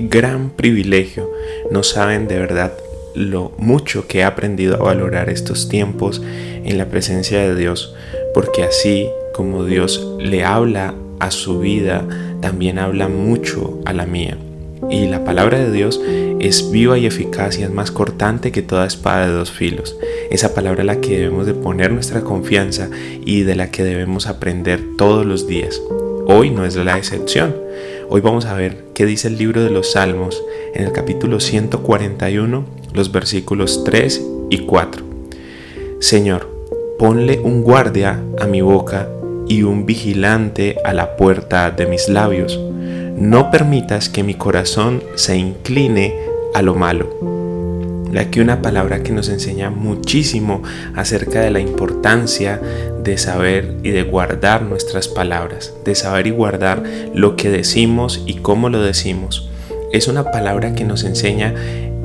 Gran privilegio. No saben de verdad lo mucho que he aprendido a valorar estos tiempos en la presencia de Dios, porque así como Dios le habla a su vida, también habla mucho a la mía. Y la palabra de Dios es viva y eficaz y es más cortante que toda espada de dos filos. Esa palabra a la que debemos de poner nuestra confianza y de la que debemos aprender todos los días. Hoy no es la excepción. Hoy vamos a ver qué dice el libro de los Salmos en el capítulo 141, los versículos 3 y 4. Señor, ponle un guardia a mi boca y un vigilante a la puerta de mis labios. No permitas que mi corazón se incline a lo malo aquí una palabra que nos enseña muchísimo acerca de la importancia de saber y de guardar nuestras palabras, de saber y guardar lo que decimos y cómo lo decimos. Es una palabra que nos enseña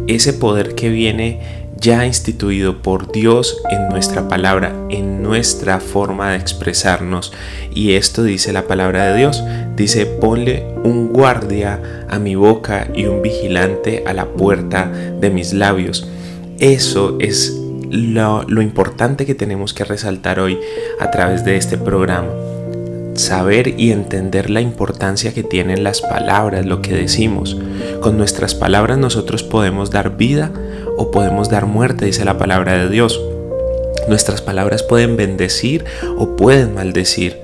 ese poder que viene ya instituido por Dios en nuestra palabra, en nuestra forma de expresarnos. Y esto dice la palabra de Dios. Dice, ponle un guardia a mi boca y un vigilante a la puerta de mis labios. Eso es lo, importante que tenemos que resaltar hoy a través de este programa saber y entender la importancia que tienen las palabras, lo que decimos. Con nuestras palabras nosotros podemos dar vida o podemos dar muerte, dice la palabra de Dios. Nuestras palabras pueden bendecir o pueden maldecir.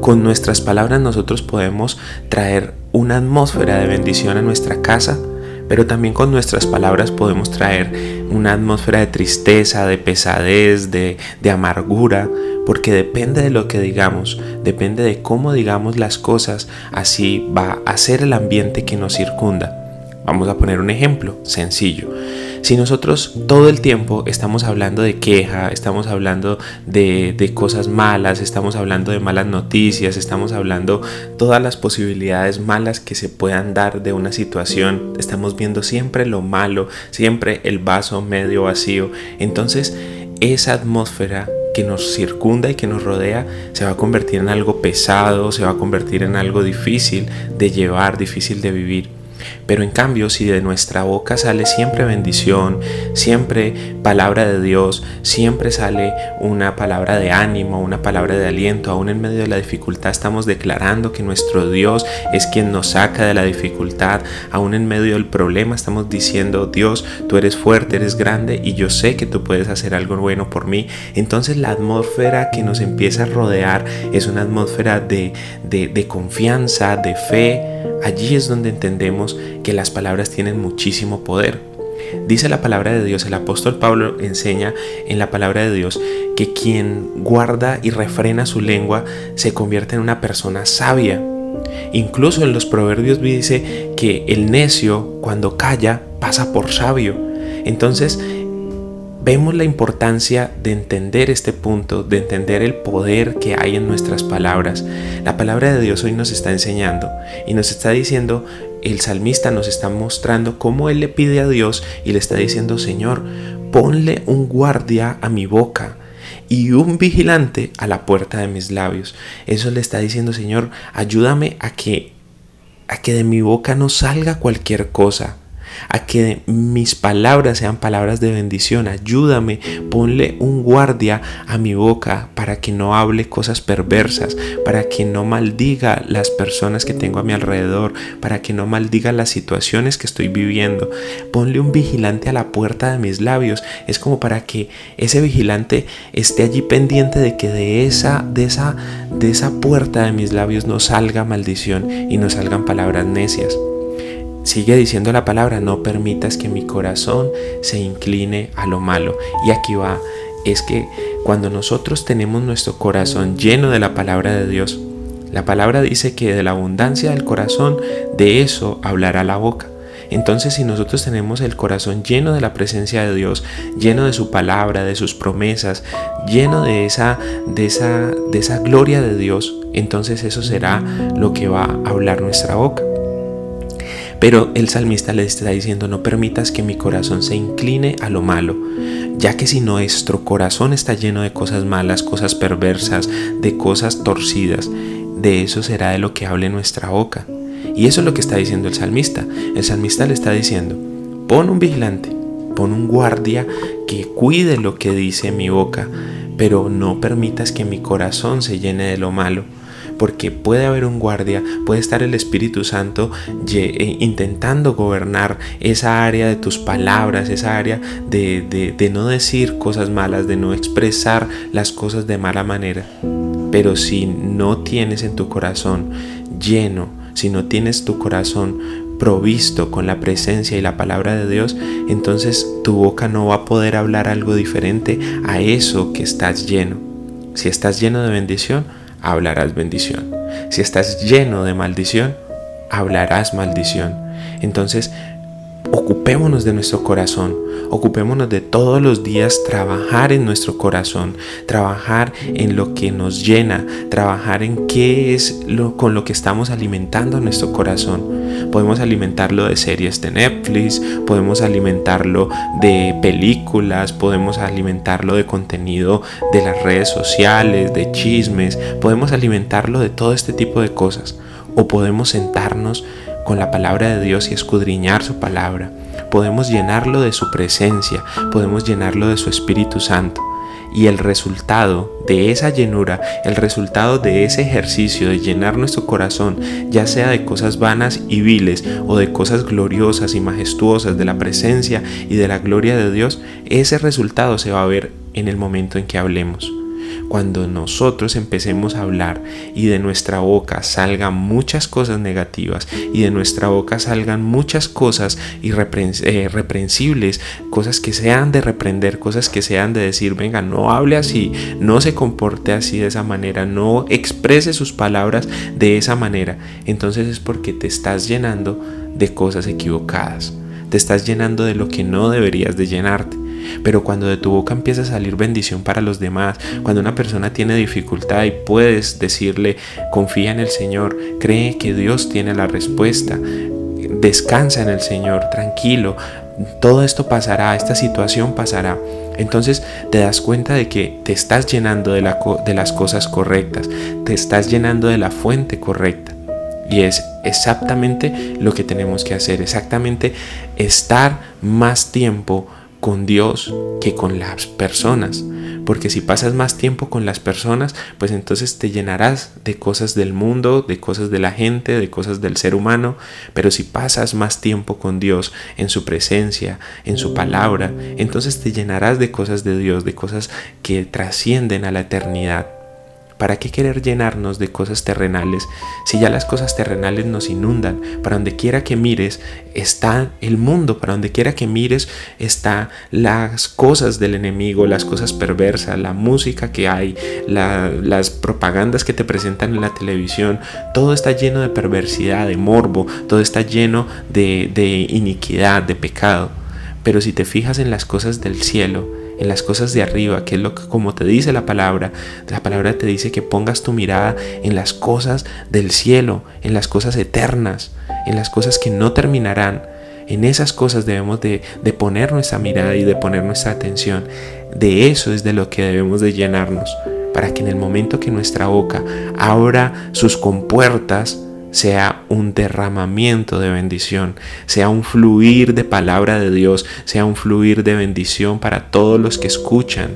Con nuestras palabras nosotros podemos traer una atmósfera de bendición a nuestra casa, pero también con nuestras palabras podemos traer una atmósfera de tristeza, de pesadez, de, de, amargura, porque depende de lo que digamos, depende de cómo digamos las cosas, así va a ser el ambiente que nos circunda. Vamos a poner un ejemplo sencillo. Si nosotros todo el tiempo estamos hablando de queja, estamos hablando de, cosas malas, estamos hablando de malas noticias, estamos hablando todas las posibilidades malas que se puedan dar de una situación, estamos viendo siempre lo malo, siempre el vaso medio vacío, entonces esa atmósfera que nos circunda y que nos rodea se va a convertir en algo pesado, se va a convertir en algo difícil de llevar, difícil de vivir. Pero en cambio, si de nuestra boca sale siempre bendición, siempre palabra de Dios, siempre sale una palabra de ánimo, una palabra de aliento, aún en medio de la dificultad estamos declarando que nuestro Dios es quien nos saca de la dificultad, aún en medio del problema estamos diciendo, Dios, tú eres fuerte, eres grande y yo sé que tú puedes hacer algo bueno por mí. Entonces la atmósfera que nos empieza a rodear es una atmósfera de, de, confianza, de fe. Allí es donde entendemos que las palabras tienen muchísimo poder. Dice la palabra de Dios, el apóstol Pablo enseña en la palabra de Dios que quien guarda y refrena su lengua se convierte en una persona sabia. Incluso en los proverbios dice que el necio cuando calla pasa por sabio. Entonces vemos la importancia de entender este punto, de entender el poder que hay en nuestras palabras. La palabra de Dios hoy nos está enseñando y nos está diciendo, el salmista nos está mostrando cómo él le pide a Dios y le está diciendo, Señor, ponle un guardia a mi boca y un vigilante a la puerta de mis labios. Eso le está diciendo, Señor, ayúdame a que a que de mi boca no salga cualquier cosa, a que mis palabras sean palabras de bendición. Ayúdame, ponle un guardia a mi boca para que no hable cosas perversas, para que no maldiga las personas que tengo a mi alrededor, para que no maldiga las situaciones que estoy viviendo. Ponle un vigilante a la puerta de mis labios. Es como para que ese vigilante esté allí pendiente de que de esa, de esa, de esa puerta de mis labios no salga maldición y no salgan palabras necias. Sigue diciendo la palabra, no permitas que mi corazón se incline a lo malo. Y aquí va, es que cuando nosotros tenemos nuestro corazón lleno de la palabra de Dios, la palabra dice que de la abundancia del corazón, de eso hablará la boca. Entonces si nosotros tenemos el corazón lleno de la presencia de Dios, lleno de su palabra, de sus promesas, lleno de esa, de esa, de esa gloria de Dios, entonces eso será lo que va a hablar nuestra boca. Pero el salmista le está diciendo, no permitas que mi corazón se incline a lo malo, ya que si nuestro corazón está lleno de cosas malas, cosas perversas, de cosas torcidas, de eso será de lo que hable nuestra boca. Y eso es lo que está diciendo el salmista. El salmista le está diciendo, pon un vigilante, pon un guardia que cuide lo que dice mi boca, pero no permitas que mi corazón se llene de lo malo porque puede haber un guardia, puede estar el Espíritu Santo eh, intentando gobernar esa área de tus palabras, esa área de, de no decir cosas malas, de no expresar las cosas de mala manera. Pero si no tienes en tu corazón lleno, si no tienes tu corazón provisto con la presencia y la palabra de Dios, entonces tu boca no va a poder hablar algo diferente a eso que estás lleno. Si estás lleno de bendición, hablarás bendición. Si estás lleno de maldición, hablarás maldición. Entonces, ocupémonos de nuestro corazón, ocupémonos de todos los días trabajar en nuestro corazón, trabajar en lo que nos llena, trabajar en qué es lo con lo que estamos alimentando nuestro corazón. Podemos alimentarlo de series de Netflix, podemos alimentarlo de películas, podemos alimentarlo de contenido de las redes sociales, de chismes, podemos alimentarlo de todo este tipo de cosas. O podemos sentarnos con la palabra de Dios y escudriñar su palabra. Podemos llenarlo de su presencia, podemos llenarlo de su Espíritu Santo. Y el resultado de esa llenura, el resultado de ese ejercicio de llenar nuestro corazón, ya sea de cosas vanas y viles o de cosas gloriosas y majestuosas de la presencia y de la gloria de Dios, ese resultado se va a ver en el momento en que hablemos cuando nosotros empecemos a hablar y de nuestra boca salgan muchas cosas negativas y de nuestra boca salgan muchas cosas irreprensibles, eh, cosas que sean de reprender, cosas que sean de decir, venga, no hable así, no se comporte así de esa manera, no exprese sus palabras de esa manera, entonces es porque te estás llenando de cosas equivocadas, te estás llenando de lo que no deberías de llenarte. Pero cuando de tu boca empieza a salir bendición para los demás, cuando una persona tiene dificultad y puedes decirle, confía en el Señor, cree que Dios tiene la respuesta, descansa en el Señor, tranquilo, todo esto pasará, esta situación pasará. Entonces te das cuenta de que te estás llenando de, de, las cosas correctas, te estás llenando de la fuente correcta. Y es exactamente lo que tenemos que hacer, exactamente estar más tiempo con Dios que con las personas. Porque si pasas más tiempo con las personas, pues entonces te llenarás de cosas del mundo, de cosas de la gente, de cosas del ser humano. Pero si pasas más tiempo con Dios, en su presencia, en su palabra, entonces te llenarás de cosas de Dios, de cosas que trascienden a la eternidad. ¿Para qué querer llenarnos de cosas terrenales si ya las cosas terrenales nos inundan? Para donde quiera que mires está el mundo, para donde quiera que mires está las cosas del enemigo, las cosas perversas, la música que hay, las propagandas que te presentan en la televisión, todo está lleno de perversidad, de morbo, todo está lleno de, de iniquidad, de pecado. Pero si te fijas en las cosas del cielo, en las cosas de arriba, que es lo que como te dice la palabra, la palabra te dice que pongas tu mirada en las cosas del cielo, en las cosas eternas, en las cosas que no terminarán. En esas cosas debemos de, de poner nuestra mirada y de poner nuestra atención. De eso es de lo que debemos de llenarnos, para que en el momento que nuestra boca abra sus compuertas, sea un derramamiento de bendición, sea un fluir de palabra de Dios, sea un fluir de bendición para todos los que escuchan.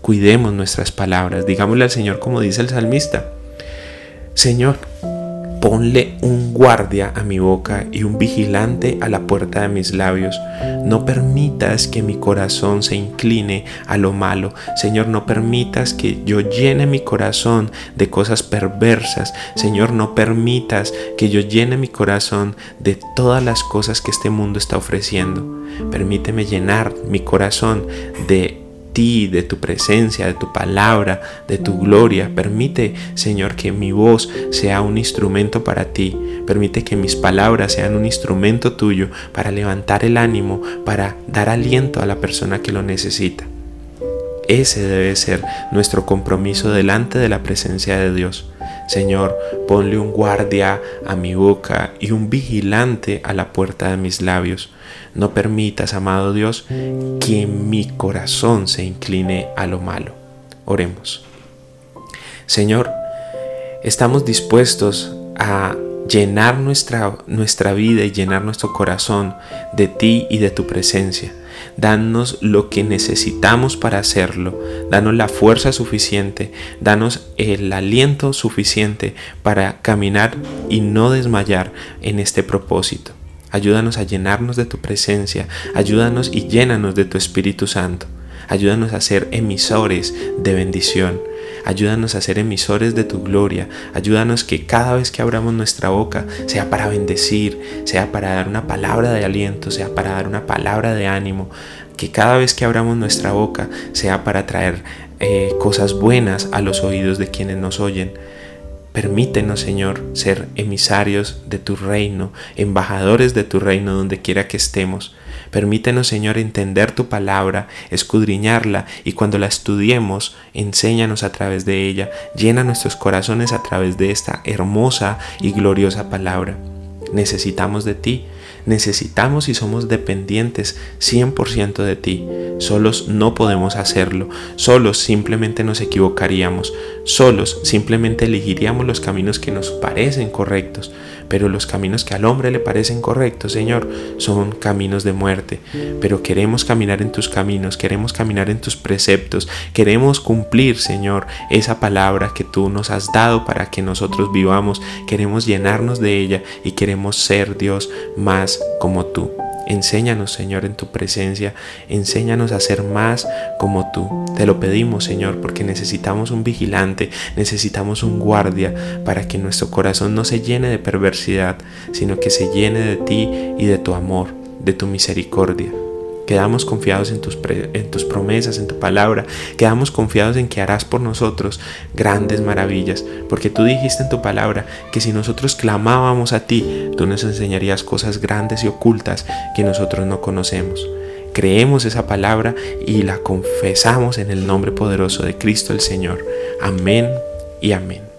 Cuidemos nuestras palabras, digámosle al Señor como dice el salmista, Señor, Ponle un guardia a mi boca y un vigilante a la puerta de mis labios. No permitas que mi corazón se incline a lo malo. Señor, no permitas que yo llene mi corazón de cosas perversas. Señor, no permitas que yo llene mi corazón de todas las cosas que este mundo está ofreciendo. Permíteme llenar mi corazón de ti, de tu presencia, de tu palabra, de tu gloria. Permite, Señor, que mi voz sea un instrumento para ti. Permite que mis palabras sean un instrumento tuyo para levantar el ánimo, para dar aliento a la persona que lo necesita. Ese debe ser nuestro compromiso delante de la presencia de Dios. Señor, ponle un guardia a mi boca y un vigilante a la puerta de mis labios. No permitas, amado Dios, que mi corazón se incline a lo malo. Oremos. Señor, estamos dispuestos a llenar nuestra, nuestra vida y llenar nuestro corazón de ti y de tu presencia. Danos lo que necesitamos para hacerlo. Danos la fuerza suficiente. Danos el aliento suficiente para caminar y no desmayar en este propósito. Ayúdanos a llenarnos de tu presencia. Ayúdanos y llénanos de tu Espíritu Santo. Ayúdanos a ser emisores de bendición. Ayúdanos a ser emisores de tu gloria. Ayúdanos que cada vez que abramos nuestra boca sea para bendecir, sea para dar una palabra de aliento, sea para dar una palabra de ánimo. Que cada vez que abramos nuestra boca sea para traer eh, cosas buenas a los oídos de quienes nos oyen. Permítenos, Señor, ser emisarios de tu reino, embajadores de tu reino donde quiera que estemos. Permítenos, Señor, entender tu palabra, escudriñarla y cuando la estudiemos, enséñanos a través de ella, llena nuestros corazones a través de esta hermosa y gloriosa palabra. Necesitamos de ti, necesitamos y somos dependientes 100% de ti. Solos no podemos hacerlo, solos simplemente nos equivocaríamos, solos simplemente elegiríamos los caminos que nos parecen correctos, pero los caminos que al hombre le parecen correctos, Señor, son caminos de muerte. Pero queremos caminar en tus caminos, queremos caminar en tus preceptos, queremos cumplir, Señor, esa palabra que tú nos has dado para que nosotros vivamos, queremos llenarnos de ella y queremos ser, Dios, más como tú. Enséñanos, Señor, en tu presencia. Enséñanos a ser más como tú. Te lo pedimos, Señor, porque necesitamos un vigilante, necesitamos un guardia para que nuestro corazón no se llene de perversidad, sino que se llene de ti y de tu amor, de tu misericordia. Quedamos confiados en tus, promesas, en tu palabra. Quedamos confiados en que harás por nosotros grandes maravillas. Porque tú dijiste en tu palabra que si nosotros clamábamos a ti, tú nos enseñarías cosas grandes y ocultas que nosotros no conocemos. Creemos esa palabra y la confesamos en el nombre poderoso de Cristo el Señor. Amén y amén.